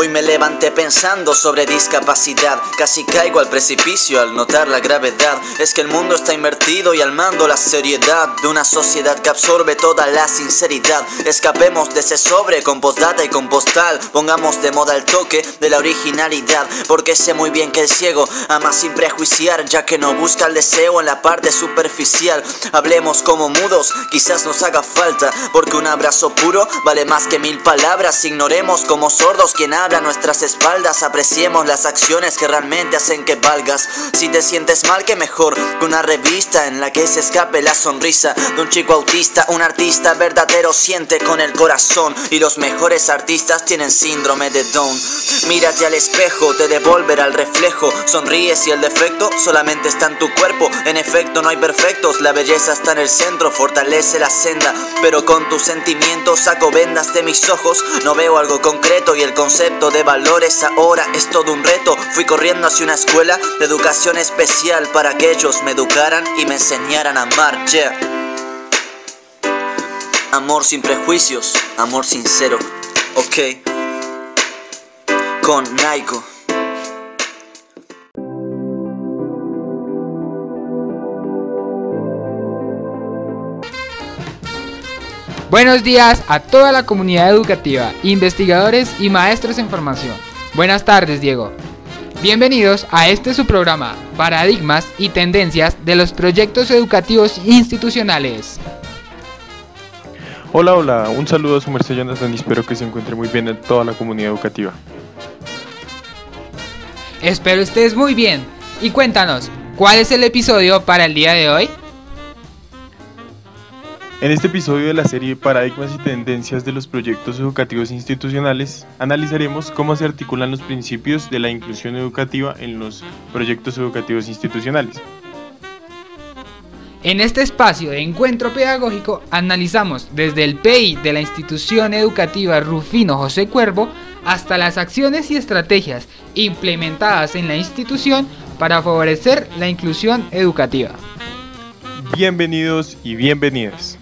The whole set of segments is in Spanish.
Hoy me levanté pensando sobre discapacidad. Casi caigo al precipicio al notar la gravedad. Es que el mundo está invertido y al mando la seriedad de una sociedad que absorbe toda la sinceridad. Escapemos de ese sobre con postdata y con postal. Pongamos de moda el toque de la originalidad. Porque sé muy bien que el ciego ama sin prejuiciar, ya que no busca el deseo en la parte superficial. Hablemos como mudos, quizás nos haga falta. Porque un abrazo puro vale más que mil palabras. Ignoremos como sordos quien habla a nuestras espaldas. Apreciemos las acciones que realmente hacen que valgas. Si te sientes mal, que mejor que una revista en la que se escape la sonrisa de un chico autista. Un artista verdadero siente con el corazón. Y los mejores artistas tienen síndrome de Down. Mírate al espejo, te devolverá el reflejo. Sonríes y el defecto solamente está en tu cuerpo. En efecto, no hay perfectos. La belleza está en el centro, fortalece la senda. Pero con tus sentimientos saco vendas de mis ojos. No veo algo concreto y el concepto de valores ahora es todo un reto. Fui corriendo hacia una escuela de educación especial para que ellos me educaran y me enseñaran a amar. Amor sin prejuicios, amor sincero. Ok. Con Naiko. Buenos días a toda la comunidad educativa, investigadores y maestros en formación. Buenas tardes, Diego. Bienvenidos a este su programa, Paradigmas y Tendencias de los Proyectos Educativos Institucionales. Hola, hola, un saludo a su merced Jonathan y espero que se encuentre muy bien en toda la comunidad educativa. Espero estés muy bien y cuéntanos, ¿cuál es el episodio para el día de hoy? En este episodio de la serie Paradigmas y Tendencias de los Proyectos Educativos Institucionales, analizaremos cómo se articulan los principios de la inclusión educativa en los proyectos educativos institucionales. En este espacio de encuentro pedagógico analizamos desde el PI de la institución educativa Rufino José Cuervo hasta las acciones y estrategias implementadas en la institución para favorecer la inclusión educativa. Bienvenidos y bienvenidas.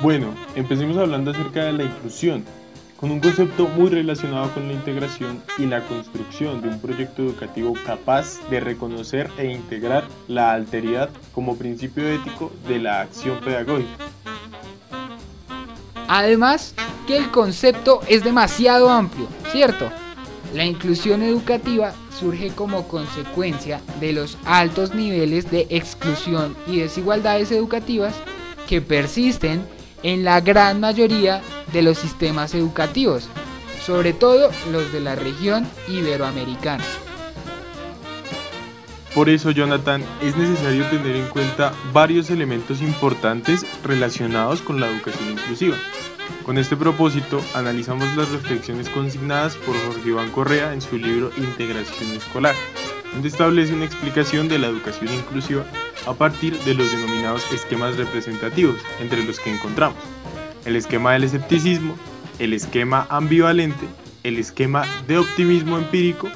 Bueno, empecemos hablando acerca de la inclusión, con un concepto muy relacionado con la integración y la construcción de un proyecto educativo capaz de reconocer e integrar la alteridad como principio ético de la acción pedagógica. Además, que el concepto es demasiado amplio, ¿cierto? La inclusión educativa surge como consecuencia de los altos niveles de exclusión y desigualdades educativas que persisten en la gran mayoría de los sistemas educativos, sobre todo los de la región iberoamericana. Por eso, Jonathan, es necesario tener en cuenta varios elementos importantes relacionados con la educación inclusiva. Con este propósito, analizamos las reflexiones consignadas por Jorge Iván Correa en su libro Integración Escolar, donde establece una explicación de la educación inclusiva a partir de los denominados esquemas representativos, entre los que encontramos el esquema del escepticismo, el esquema ambivalente, el esquema de optimismo empírico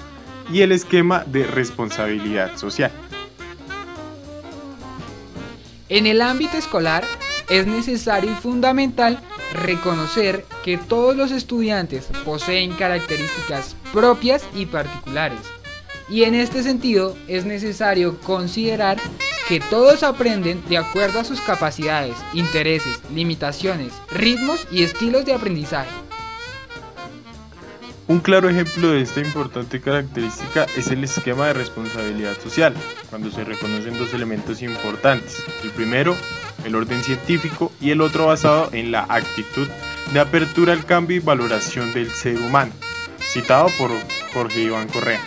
y el esquema de responsabilidad social. En el ámbito escolar es necesario y fundamental reconocer que todos los estudiantes poseen características propias y particulares. Y en este sentido es necesario considerar que todos aprenden de acuerdo a sus capacidades, intereses, limitaciones, ritmos y estilos de aprendizaje. Un claro ejemplo de esta importante característica es el esquema de responsabilidad social, cuando se reconocen dos elementos importantes. El primero, el orden científico, y el otro basado en la actitud de apertura al cambio y valoración del ser humano, citado por Jorge Iván Correa.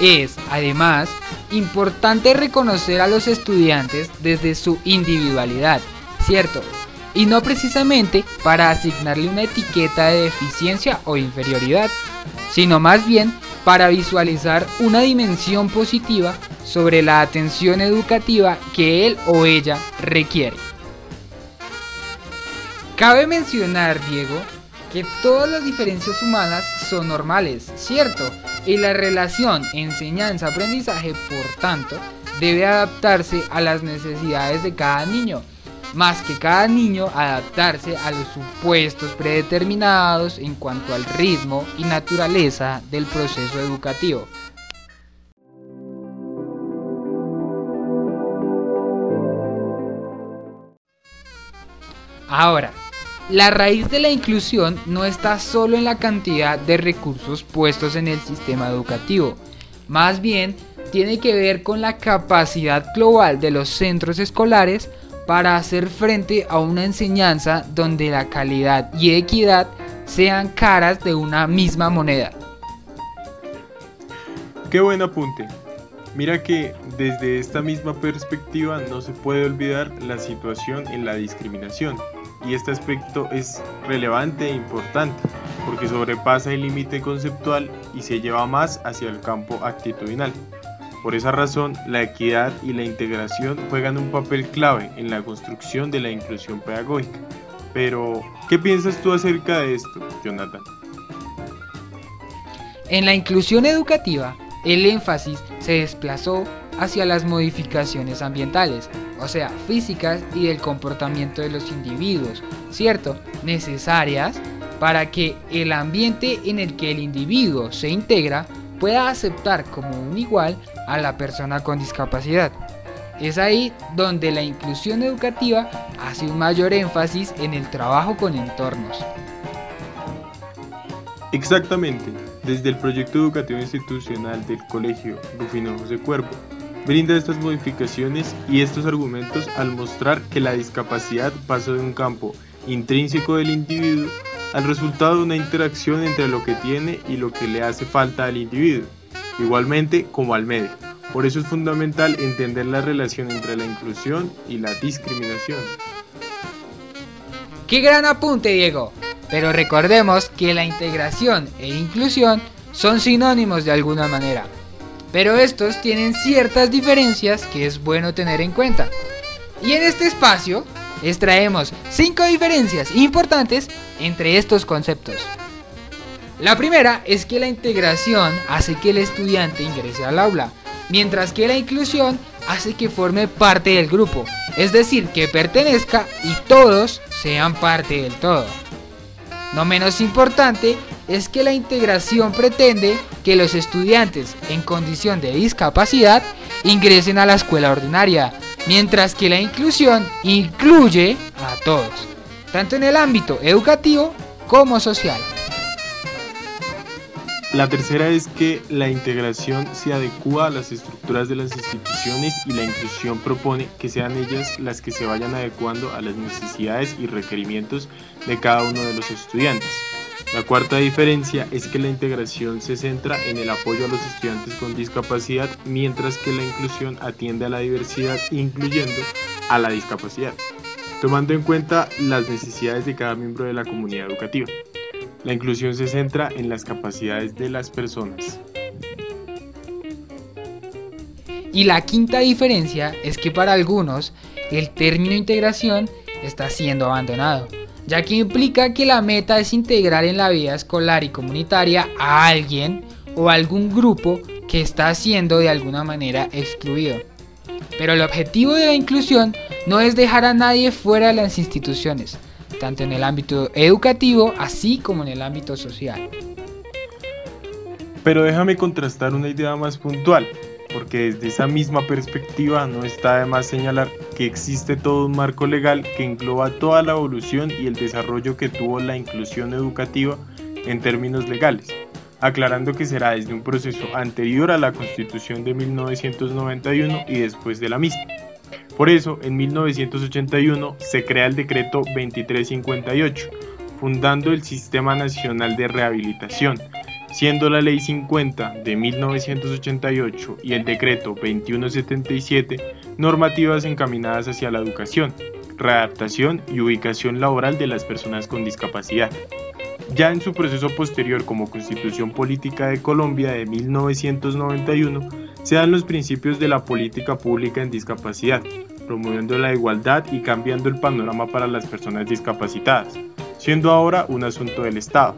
Es, además, importante reconocer a los estudiantes desde su individualidad, ¿cierto? y no precisamente para asignarle una etiqueta de deficiencia o inferioridad, sino más bien para visualizar una dimensión positiva sobre la atención educativa que él o ella requiere. Cabe mencionar, Diego, que todas las diferencias humanas son normales, ¿cierto? Y la relación enseñanza-aprendizaje, por tanto, debe adaptarse a las necesidades de cada niño más que cada niño adaptarse a los supuestos predeterminados en cuanto al ritmo y naturaleza del proceso educativo. Ahora, la raíz de la inclusión no está solo en la cantidad de recursos puestos en el sistema educativo, más bien tiene que ver con la capacidad global de los centros escolares para hacer frente a una enseñanza donde la calidad y equidad sean caras de una misma moneda. Qué buen apunte. Mira que desde esta misma perspectiva no se puede olvidar la situación en la discriminación y este aspecto es relevante e importante porque sobrepasa el límite conceptual y se lleva más hacia el campo actitudinal. Por esa razón, la equidad y la integración juegan un papel clave en la construcción de la inclusión pedagógica. Pero, ¿qué piensas tú acerca de esto, Jonathan? En la inclusión educativa, el énfasis se desplazó hacia las modificaciones ambientales, o sea, físicas y del comportamiento de los individuos, ¿cierto? Necesarias para que el ambiente en el que el individuo se integra pueda aceptar como un igual a la persona con discapacidad. Es ahí donde la inclusión educativa hace un mayor énfasis en el trabajo con entornos. Exactamente, desde el proyecto educativo institucional del Colegio Rufino José Cuervo, brinda estas modificaciones y estos argumentos al mostrar que la discapacidad pasa de un campo intrínseco del individuo al resultado de una interacción entre lo que tiene y lo que le hace falta al individuo, igualmente como al medio. Por eso es fundamental entender la relación entre la inclusión y la discriminación. ¡Qué gran apunte, Diego! Pero recordemos que la integración e inclusión son sinónimos de alguna manera. Pero estos tienen ciertas diferencias que es bueno tener en cuenta. Y en este espacio extraemos 5 diferencias importantes entre estos conceptos. La primera es que la integración hace que el estudiante ingrese al aula, mientras que la inclusión hace que forme parte del grupo, es decir, que pertenezca y todos sean parte del todo. No menos importante es que la integración pretende que los estudiantes en condición de discapacidad ingresen a la escuela ordinaria, mientras que la inclusión incluye a todos, tanto en el ámbito educativo como social. La tercera es que la integración se adecua a las estructuras de las instituciones y la inclusión propone que sean ellas las que se vayan adecuando a las necesidades y requerimientos de cada uno de los estudiantes. La cuarta diferencia es que la integración se centra en el apoyo a los estudiantes con discapacidad, mientras que la inclusión atiende a la diversidad, incluyendo a la discapacidad, tomando en cuenta las necesidades de cada miembro de la comunidad educativa. La inclusión se centra en las capacidades de las personas. Y la quinta diferencia es que para algunos el término integración está siendo abandonado ya que implica que la meta es integrar en la vida escolar y comunitaria a alguien o algún grupo que está siendo de alguna manera excluido. Pero el objetivo de la inclusión no es dejar a nadie fuera de las instituciones, tanto en el ámbito educativo así como en el ámbito social. Pero déjame contrastar una idea más puntual, porque desde esa misma perspectiva no está de más señalar que existe todo un marco legal que engloba toda la evolución y el desarrollo que tuvo la inclusión educativa en términos legales, aclarando que será desde un proceso anterior a la Constitución de 1991 y después de la misma. Por eso, en 1981 se crea el decreto 2358, fundando el Sistema Nacional de Rehabilitación, siendo la Ley 50 de 1988 y el Decreto 2177 normativas encaminadas hacia la educación, readaptación y ubicación laboral de las personas con discapacidad. Ya en su proceso posterior como Constitución Política de Colombia de 1991, se dan los principios de la política pública en discapacidad, promoviendo la igualdad y cambiando el panorama para las personas discapacitadas, siendo ahora un asunto del Estado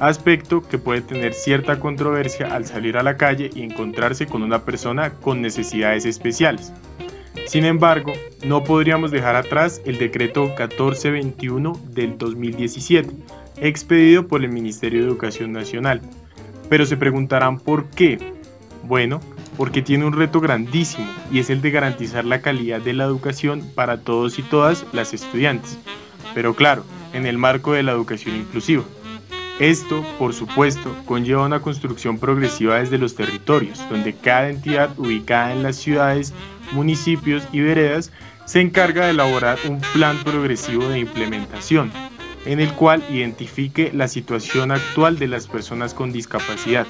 aspecto que puede tener cierta controversia al salir a la calle y encontrarse con una persona con necesidades especiales. Sin embargo, no podríamos dejar atrás el decreto 1421 del 2017, expedido por el Ministerio de Educación Nacional. Pero se preguntarán por qué. Bueno, porque tiene un reto grandísimo y es el de garantizar la calidad de la educación para todos y todas las estudiantes. Pero claro, en el marco de la educación inclusiva. Esto, por supuesto, conlleva una construcción progresiva desde los territorios, donde cada entidad ubicada en las ciudades, municipios y veredas se encarga de elaborar un plan progresivo de implementación, en el cual identifique la situación actual de las personas con discapacidad,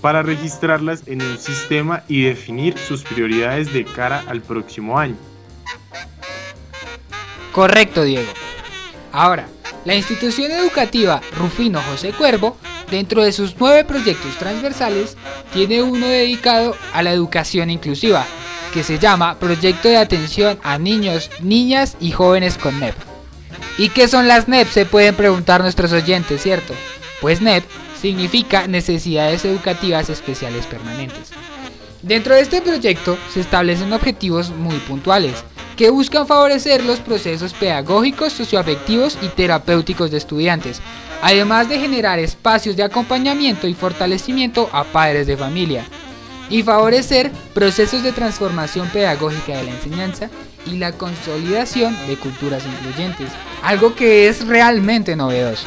para registrarlas en un sistema y definir sus prioridades de cara al próximo año. Correcto, Diego. Ahora, la institución educativa Rufino José Cuervo, dentro de sus nueve proyectos transversales, tiene uno dedicado a la educación inclusiva, que se llama Proyecto de Atención a Niños, Niñas y Jóvenes con NEP. ¿Y qué son las NEP? Se pueden preguntar nuestros oyentes, ¿cierto? Pues NEP significa Necesidades Educativas Especiales Permanentes. Dentro de este proyecto se establecen objetivos muy puntuales, que buscan favorecer los procesos pedagógicos, socioafectivos y terapéuticos de estudiantes, además de generar espacios de acompañamiento y fortalecimiento a padres de familia, y favorecer procesos de transformación pedagógica de la enseñanza y la consolidación de culturas incluyentes, algo que es realmente novedoso.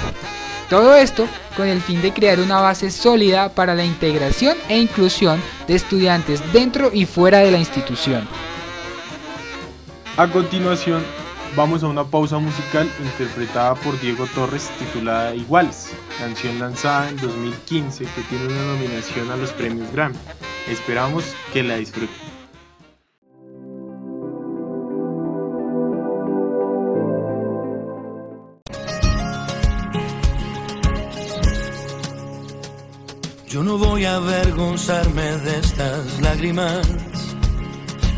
Todo esto con el fin de crear una base sólida para la integración e inclusión de estudiantes dentro y fuera de la institución. A continuación, vamos a una pausa musical interpretada por Diego Torres titulada Iguales, canción lanzada en 2015 que tiene una nominación a los premios Grammy. Esperamos que la disfruten. Yo no voy a avergonzarme de estas lágrimas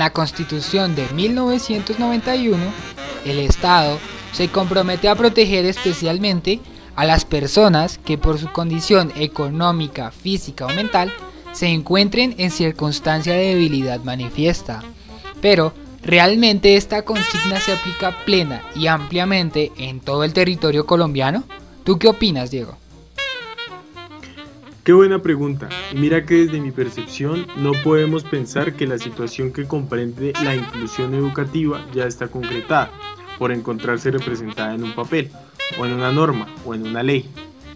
la Constitución de 1991, el Estado se compromete a proteger especialmente a las personas que por su condición económica, física o mental se encuentren en circunstancia de debilidad manifiesta. Pero, ¿realmente esta consigna se aplica plena y ampliamente en todo el territorio colombiano? ¿Tú qué opinas, Diego? Qué buena pregunta. mira que desde mi percepción no podemos pensar que la situación que comprende la inclusión educativa ya está concretada por encontrarse representada en un papel, o en una norma, o en una ley.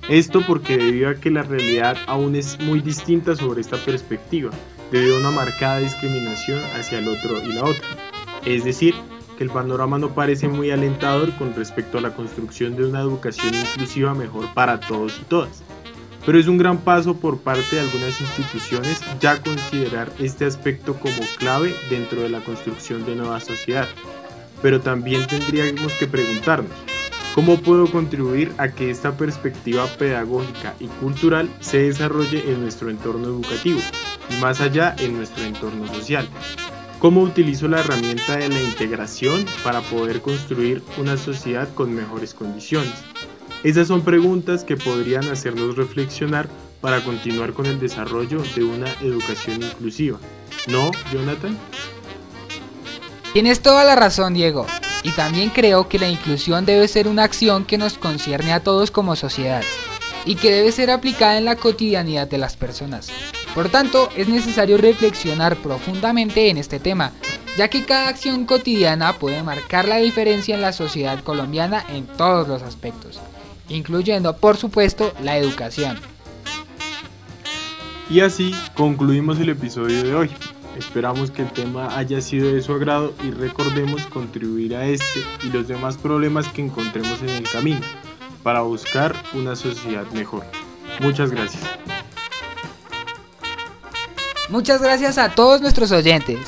Esto porque debido a que la realidad aún es muy distinta sobre esta perspectiva, debido a una marcada discriminación hacia el otro y la otra. Es decir, que el panorama no parece muy alentador con respecto a la construcción de una educación inclusiva mejor para todos y todas. Pero es un gran paso por parte de algunas instituciones ya considerar este aspecto como clave dentro de la construcción de nueva sociedad. Pero también tendríamos que preguntarnos, ¿Cómo puedo contribuir a que esta perspectiva pedagógica y cultural se desarrolle en nuestro entorno educativo y más allá en nuestro entorno social? ¿Cómo utilizo la herramienta de la integración para poder construir una sociedad con mejores condiciones? Esas son preguntas que podrían hacernos reflexionar para continuar con el desarrollo de una educación inclusiva. ¿No, Jonathan? Tienes toda la razón, Diego. Y también creo que la inclusión debe ser una acción que nos concierne a todos como sociedad y que debe ser aplicada en la cotidianidad de las personas. Por tanto, es necesario reflexionar profundamente en este tema, ya que cada acción cotidiana puede marcar la diferencia en la sociedad colombiana en todos los aspectos, incluyendo por supuesto la educación. Y así concluimos el episodio de hoy. Esperamos que el tema haya sido de su agrado y recordemos contribuir a este y los demás problemas que encontremos en el camino para buscar una sociedad mejor. Muchas gracias. Muchas gracias a todos nuestros oyentes.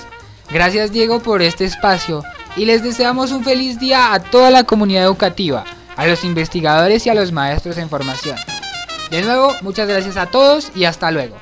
Gracias Diego por este espacio y les deseamos un feliz día a toda la comunidad educativa, a los investigadores y a los maestros en formación. De nuevo, muchas gracias a todos y hasta luego.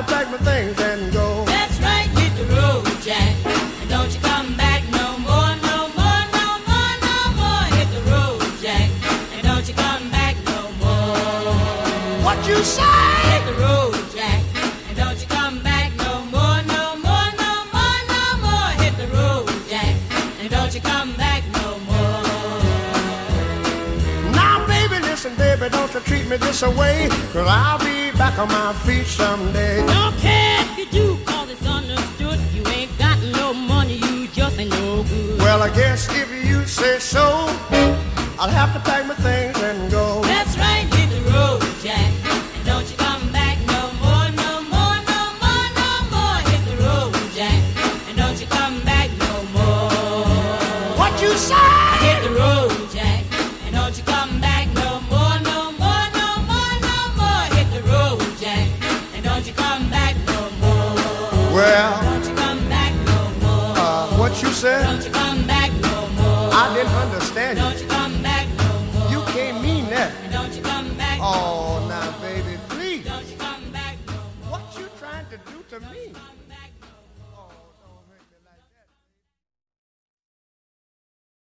To pack my things and go. That's right, hit the road, Jack. And don't you come back no more, no more, no more, no more. Hit the road, Jack. And don't you come back no more. What you say? Hit the road, Jack. And don't you come back no more, no more, no more, no more. Hit the road, Jack. And don't you come back no more. Now, baby, listen, baby, don't you treat me this away, cause I'll be back on my feet someday. Don't care if you do, cause it's understood. You ain't got no money, you just ain't no good. Well, I guess if you say so, I'll have to